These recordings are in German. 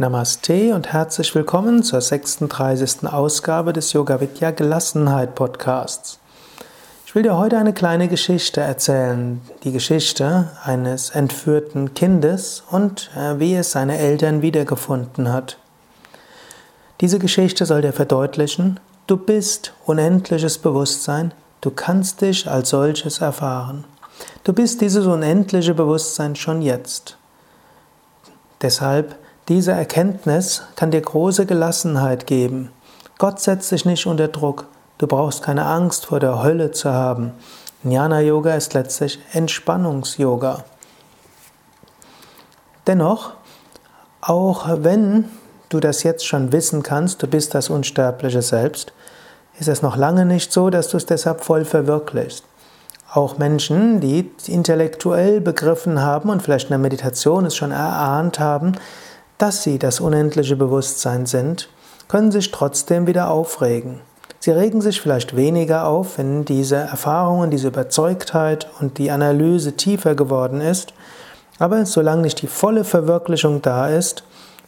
Namaste und herzlich willkommen zur 36. Ausgabe des Yoga Vidya Gelassenheit Podcasts. Ich will dir heute eine kleine Geschichte erzählen, die Geschichte eines entführten Kindes und äh, wie es seine Eltern wiedergefunden hat. Diese Geschichte soll dir verdeutlichen, du bist unendliches Bewusstsein, du kannst dich als solches erfahren. Du bist dieses unendliche Bewusstsein schon jetzt. Deshalb diese Erkenntnis kann dir große Gelassenheit geben. Gott setzt dich nicht unter Druck. Du brauchst keine Angst vor der Hölle zu haben. Jnana Yoga ist letztlich Entspannungs-Yoga. Dennoch, auch wenn du das jetzt schon wissen kannst, du bist das unsterbliche Selbst, ist es noch lange nicht so, dass du es deshalb voll verwirklichst. Auch Menschen, die intellektuell begriffen haben und vielleicht in der Meditation es schon erahnt haben, dass sie das unendliche Bewusstsein sind, können sich trotzdem wieder aufregen. Sie regen sich vielleicht weniger auf, wenn diese Erfahrungen, diese Überzeugtheit und die Analyse tiefer geworden ist, aber solange nicht die volle Verwirklichung da ist,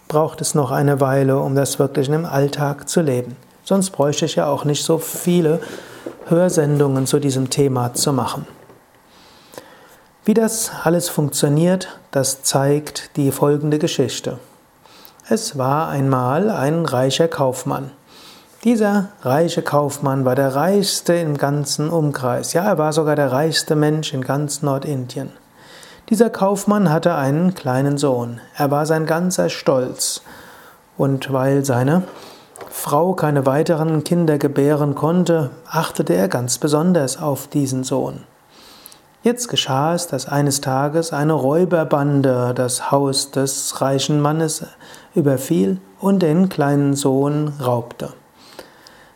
braucht es noch eine Weile, um das wirklich im Alltag zu leben. Sonst bräuchte ich ja auch nicht so viele Hörsendungen zu diesem Thema zu machen. Wie das alles funktioniert, das zeigt die folgende Geschichte. Es war einmal ein reicher Kaufmann. Dieser reiche Kaufmann war der reichste im ganzen Umkreis. Ja, er war sogar der reichste Mensch in ganz Nordindien. Dieser Kaufmann hatte einen kleinen Sohn. Er war sein ganzer Stolz. Und weil seine Frau keine weiteren Kinder gebären konnte, achtete er ganz besonders auf diesen Sohn. Jetzt geschah es, dass eines Tages eine Räuberbande das Haus des reichen Mannes überfiel und den kleinen Sohn raubte.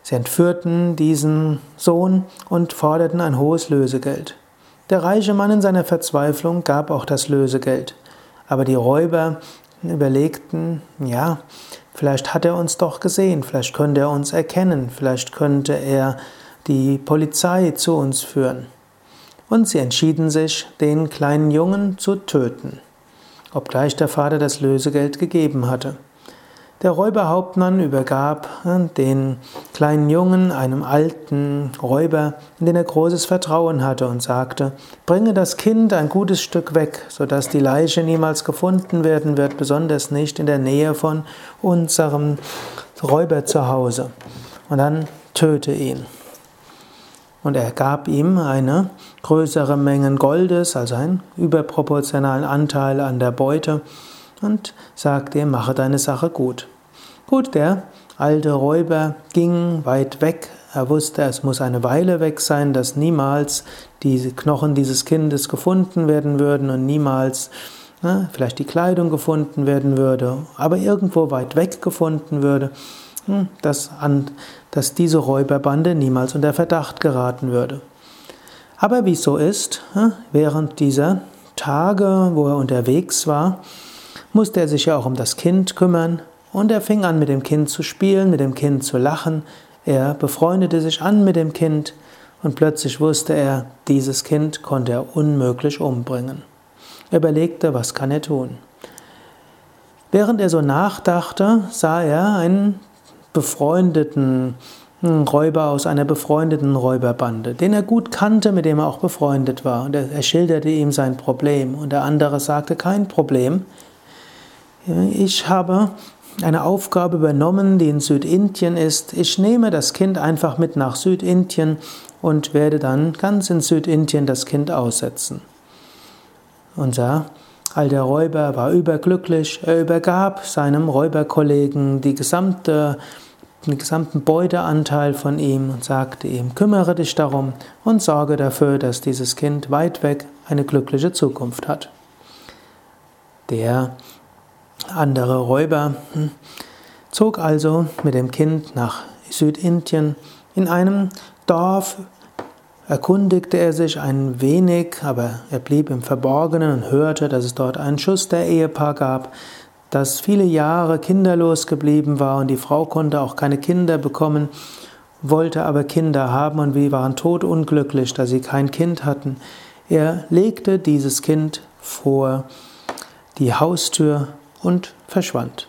Sie entführten diesen Sohn und forderten ein hohes Lösegeld. Der reiche Mann in seiner Verzweiflung gab auch das Lösegeld. Aber die Räuber überlegten, ja, vielleicht hat er uns doch gesehen, vielleicht könnte er uns erkennen, vielleicht könnte er die Polizei zu uns führen und sie entschieden sich, den kleinen Jungen zu töten, obgleich der Vater das Lösegeld gegeben hatte. Der Räuberhauptmann übergab äh, den kleinen Jungen einem alten Räuber, in den er großes Vertrauen hatte, und sagte, bringe das Kind ein gutes Stück weg, sodass die Leiche niemals gefunden werden wird, besonders nicht in der Nähe von unserem Räuber zu Hause. Und dann töte ihn. Und er gab ihm eine größere Menge Goldes, also einen überproportionalen Anteil an der Beute und sagte ihm, mache deine Sache gut. Gut, der alte Räuber ging weit weg. Er wusste, es muss eine Weile weg sein, dass niemals die Knochen dieses Kindes gefunden werden würden und niemals na, vielleicht die Kleidung gefunden werden würde, aber irgendwo weit weg gefunden würde. Hm, dass, an, dass diese Räuberbande niemals unter Verdacht geraten würde. Aber wie es so ist, hm, während dieser Tage, wo er unterwegs war, musste er sich ja auch um das Kind kümmern und er fing an mit dem Kind zu spielen, mit dem Kind zu lachen. Er befreundete sich an mit dem Kind und plötzlich wusste er, dieses Kind konnte er unmöglich umbringen. Er überlegte, was kann er tun. Während er so nachdachte, sah er einen befreundeten Räuber aus einer befreundeten Räuberbande, den er gut kannte, mit dem er auch befreundet war. Und er, er schilderte ihm sein Problem. Und der andere sagte, kein Problem. Ich habe eine Aufgabe übernommen, die in Südindien ist. Ich nehme das Kind einfach mit nach Südindien und werde dann ganz in Südindien das Kind aussetzen. Unser alter Räuber war überglücklich. Er übergab seinem Räuberkollegen die gesamte den gesamten Beuteanteil von ihm und sagte ihm, kümmere dich darum und sorge dafür, dass dieses Kind weit weg eine glückliche Zukunft hat. Der andere Räuber hm, zog also mit dem Kind nach Südindien. In einem Dorf erkundigte er sich ein wenig, aber er blieb im Verborgenen und hörte, dass es dort ein Schuster-Ehepaar gab, das viele Jahre kinderlos geblieben war und die Frau konnte auch keine Kinder bekommen, wollte aber Kinder haben und wir waren todunglücklich, da sie kein Kind hatten. Er legte dieses Kind vor die Haustür und verschwand.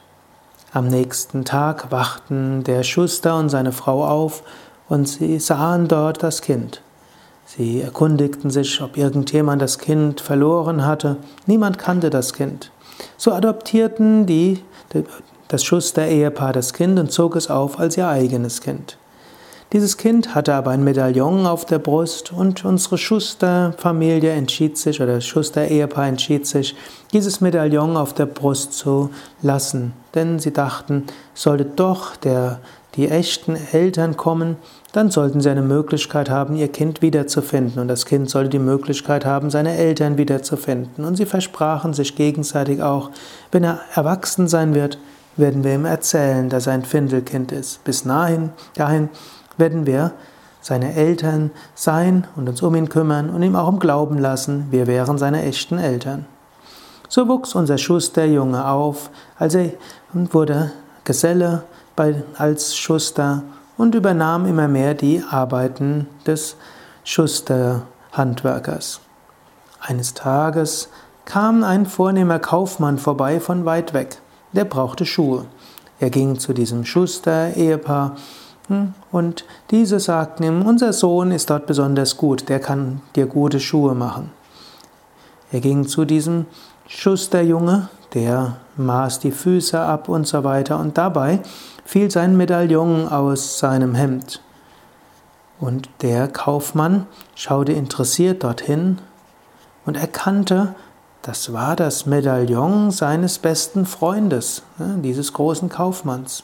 Am nächsten Tag wachten der Schuster und seine Frau auf und sie sahen dort das Kind. Sie erkundigten sich, ob irgendjemand das Kind verloren hatte. Niemand kannte das Kind. So adoptierten die, das Schuster-Ehepaar das Kind und zog es auf als ihr eigenes Kind. Dieses Kind hatte aber ein Medaillon auf der Brust und unsere Schuster-Familie entschied sich, oder das Schuster-Ehepaar entschied sich, dieses Medaillon auf der Brust zu lassen. Denn sie dachten, sollte doch der, die echten Eltern kommen, dann sollten sie eine Möglichkeit haben, ihr Kind wiederzufinden. Und das Kind sollte die Möglichkeit haben, seine Eltern wiederzufinden. Und sie versprachen sich gegenseitig auch, wenn er erwachsen sein wird, werden wir ihm erzählen, dass er ein Findelkind ist. Bis dahin, dahin werden wir seine Eltern sein und uns um ihn kümmern und ihm auch im Glauben lassen, wir wären seine echten Eltern. So wuchs unser Schusterjunge auf, also wurde Geselle bei, als Schuster und übernahm immer mehr die Arbeiten des Schusterhandwerkers. Eines Tages kam ein vornehmer Kaufmann vorbei von weit weg. Der brauchte Schuhe. Er ging zu diesem Schuster-Ehepaar hm? Und diese sagten ihm, unser Sohn ist dort besonders gut, der kann dir gute Schuhe machen. Er ging zu diesem Schusterjunge, der maß die Füße ab und so weiter, und dabei fiel sein Medaillon aus seinem Hemd. Und der Kaufmann schaute interessiert dorthin und erkannte, das war das Medaillon seines besten Freundes, ne, dieses großen Kaufmanns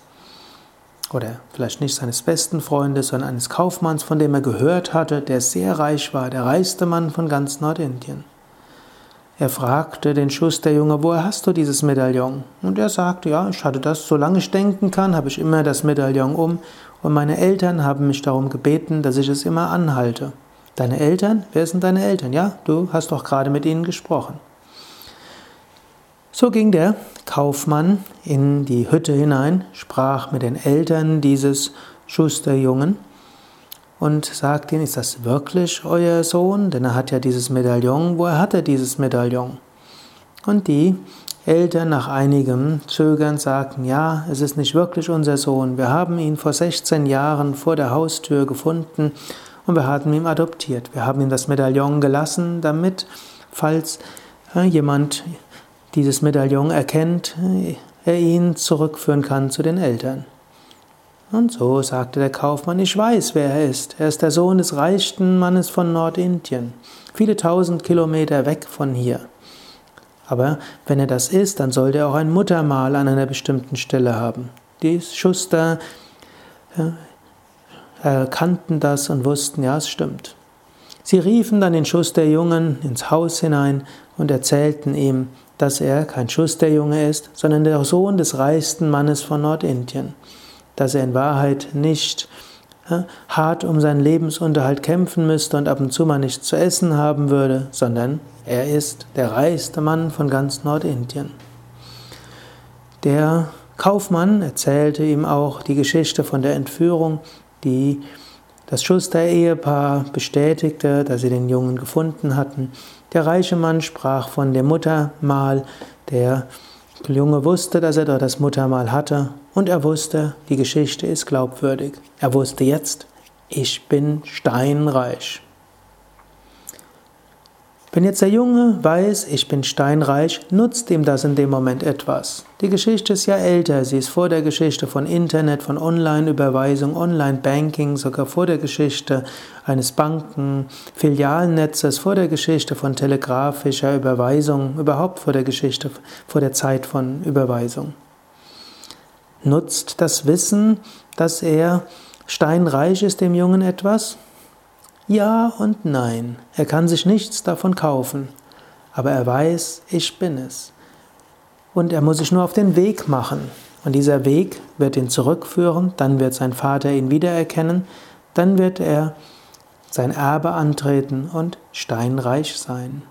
oder vielleicht nicht seines besten Freundes, sondern eines Kaufmanns, von dem er gehört hatte, der sehr reich war, der reichste Mann von ganz Nordindien. Er fragte den Schusterjunge, woher hast du dieses Medaillon? Und er sagte, ja, ich hatte das, solange ich denken kann, habe ich immer das Medaillon um und meine Eltern haben mich darum gebeten, dass ich es immer anhalte. Deine Eltern? Wer sind deine Eltern? Ja, du hast doch gerade mit ihnen gesprochen. So ging der Kaufmann in die Hütte hinein, sprach mit den Eltern dieses Schusterjungen und sagte ihnen, ist das wirklich euer Sohn? Denn er hat ja dieses Medaillon. Woher hat er dieses Medaillon? Und die Eltern nach einigem Zögern sagten, ja, es ist nicht wirklich unser Sohn. Wir haben ihn vor 16 Jahren vor der Haustür gefunden und wir haben ihn adoptiert. Wir haben ihm das Medaillon gelassen, damit, falls äh, jemand dieses Medaillon erkennt, er ihn zurückführen kann zu den Eltern. Und so sagte der Kaufmann, ich weiß, wer er ist. Er ist der Sohn des reichsten Mannes von Nordindien, viele tausend Kilometer weg von hier. Aber wenn er das ist, dann sollte er auch ein Muttermal an einer bestimmten Stelle haben. Die Schuster erkannten das und wussten, ja, es stimmt. Sie riefen dann den Schusterjungen ins Haus hinein und erzählten ihm, dass er kein Schusterjunge ist, sondern der Sohn des reichsten Mannes von Nordindien, dass er in Wahrheit nicht hart um seinen Lebensunterhalt kämpfen müsste und ab und zu mal nichts zu essen haben würde, sondern er ist der reichste Mann von ganz Nordindien. Der Kaufmann erzählte ihm auch die Geschichte von der Entführung, die das Schuster-Ehepaar bestätigte, dass sie den Jungen gefunden hatten. Der reiche Mann sprach von dem Muttermal. Der Junge wusste, dass er dort das Muttermal hatte. Und er wusste, die Geschichte ist glaubwürdig. Er wusste jetzt, ich bin steinreich. Wenn jetzt der Junge weiß, ich bin steinreich, nutzt ihm das in dem Moment etwas. Die Geschichte ist ja älter, sie ist vor der Geschichte von Internet, von Online-Überweisung, Online-Banking, sogar vor der Geschichte eines Banken-Filialnetzes, vor der Geschichte von telegrafischer Überweisung, überhaupt vor der Geschichte, vor der Zeit von Überweisung. Nutzt das Wissen, dass er steinreich ist, dem Jungen etwas? Ja und nein. Er kann sich nichts davon kaufen, aber er weiß, ich bin es. Und er muss sich nur auf den Weg machen. Und dieser Weg wird ihn zurückführen, dann wird sein Vater ihn wiedererkennen, dann wird er sein Erbe antreten und steinreich sein.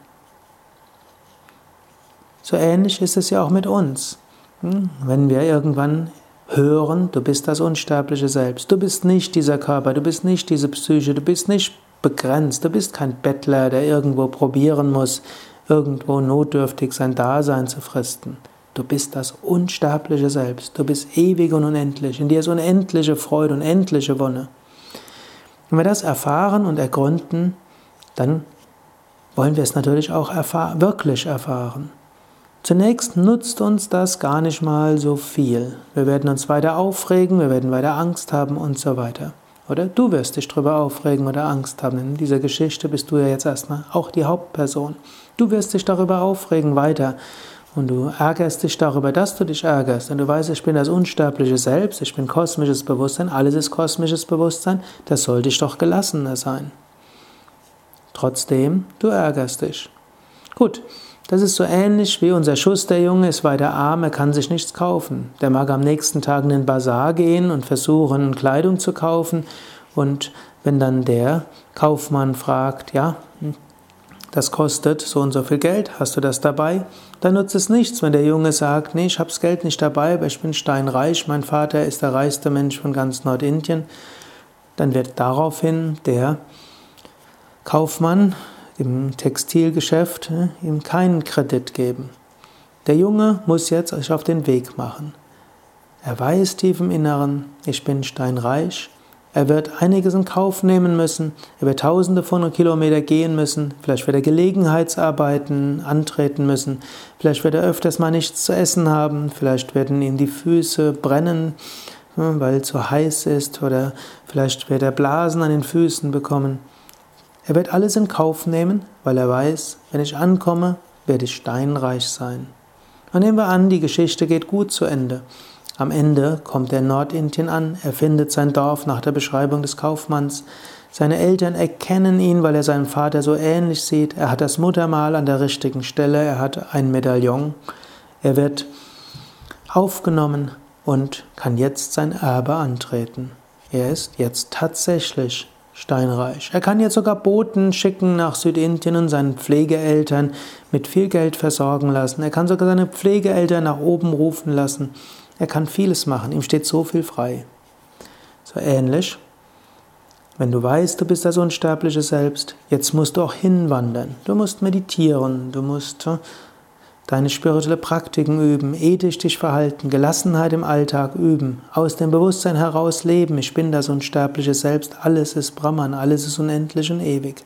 So ähnlich ist es ja auch mit uns. Hm? Wenn wir irgendwann hören, du bist das unsterbliche Selbst, du bist nicht dieser Körper, du bist nicht diese Psyche, du bist nicht begrenzt. Du bist kein Bettler, der irgendwo probieren muss, irgendwo notdürftig sein Dasein zu fristen. Du bist das unsterbliche Selbst. Du bist ewig und unendlich. In dir ist unendliche Freude, unendliche Wonne. Wenn wir das erfahren und ergründen, dann wollen wir es natürlich auch erfahr wirklich erfahren. Zunächst nutzt uns das gar nicht mal so viel. Wir werden uns weiter aufregen, wir werden weiter Angst haben und so weiter. Oder du wirst dich darüber aufregen oder Angst haben. In dieser Geschichte bist du ja jetzt erstmal auch die Hauptperson. Du wirst dich darüber aufregen weiter. Und du ärgerst dich darüber, dass du dich ärgerst. Und du weißt, ich bin das unsterbliche Selbst, ich bin kosmisches Bewusstsein, alles ist kosmisches Bewusstsein, das soll dich doch gelassener sein. Trotzdem, du ärgerst dich. Gut, das ist so ähnlich wie unser Schusterjunge ist weiter arm, er kann sich nichts kaufen. Der mag am nächsten Tag in den Bazar gehen und versuchen, Kleidung zu kaufen. Und wenn dann der Kaufmann fragt, ja, das kostet so und so viel Geld, hast du das dabei? Dann nutzt es nichts, wenn der Junge sagt, nee, ich habe das Geld nicht dabei, aber ich bin steinreich, mein Vater ist der reichste Mensch von ganz Nordindien. Dann wird daraufhin der Kaufmann im Textilgeschäft äh, ihm keinen Kredit geben. Der Junge muss jetzt sich auf den Weg machen. Er weiß tief im Inneren, ich bin steinreich, er wird einiges in Kauf nehmen müssen. Er wird tausende von Kilometern gehen müssen. Vielleicht wird er Gelegenheitsarbeiten antreten müssen. Vielleicht wird er öfters mal nichts zu essen haben. Vielleicht werden ihm die Füße brennen, weil es zu heiß ist. Oder vielleicht wird er Blasen an den Füßen bekommen. Er wird alles in Kauf nehmen, weil er weiß, wenn ich ankomme, werde ich steinreich sein. Und nehmen wir an, die Geschichte geht gut zu Ende. Am Ende kommt er in Nordindien an, er findet sein Dorf nach der Beschreibung des Kaufmanns. Seine Eltern erkennen ihn, weil er seinem Vater so ähnlich sieht. Er hat das Muttermal an der richtigen Stelle, er hat ein Medaillon. Er wird aufgenommen und kann jetzt sein Erbe antreten. Er ist jetzt tatsächlich steinreich. Er kann jetzt sogar Boten schicken nach Südindien und seinen Pflegeeltern mit viel Geld versorgen lassen. Er kann sogar seine Pflegeeltern nach oben rufen lassen. Er kann vieles machen, ihm steht so viel frei. So ähnlich, wenn du weißt, du bist das unsterbliche Selbst, jetzt musst du auch hinwandern. Du musst meditieren, du musst äh, deine spirituelle Praktiken üben, ethisch dich verhalten, Gelassenheit im Alltag üben, aus dem Bewusstsein heraus leben. Ich bin das unsterbliche Selbst, alles ist Brahman, alles ist unendlich und ewig.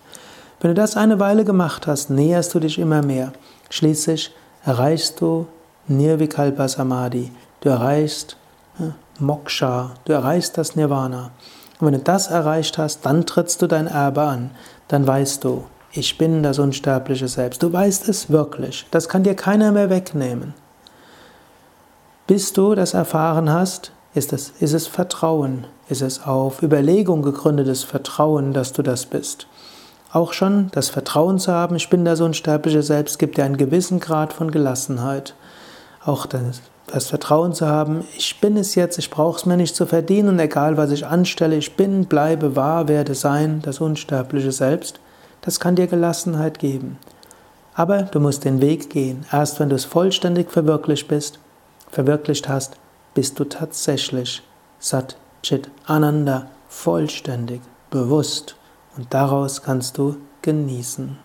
Wenn du das eine Weile gemacht hast, näherst du dich immer mehr. Schließlich erreichst du Nirvikalpa Samadhi, du erreichst Moksha, du erreichst das Nirvana. Und wenn du das erreicht hast, dann trittst du dein Erbe an. Dann weißt du, ich bin das unsterbliche Selbst. Du weißt es wirklich. Das kann dir keiner mehr wegnehmen. Bis du das erfahren hast, ist es, ist es Vertrauen, ist es auf Überlegung gegründetes Vertrauen, dass du das bist. Auch schon das Vertrauen zu haben, ich bin das unsterbliche Selbst, gibt dir einen gewissen Grad von Gelassenheit. Auch das das Vertrauen zu haben, ich bin es jetzt, ich brauche es mir nicht zu verdienen egal was ich anstelle, ich bin, bleibe, wahr, werde sein, das unsterbliche Selbst, das kann dir Gelassenheit geben. Aber du musst den Weg gehen. Erst wenn du es vollständig verwirklicht bist, verwirklicht hast, bist du tatsächlich Sat Chit Ananda vollständig bewusst und daraus kannst du genießen.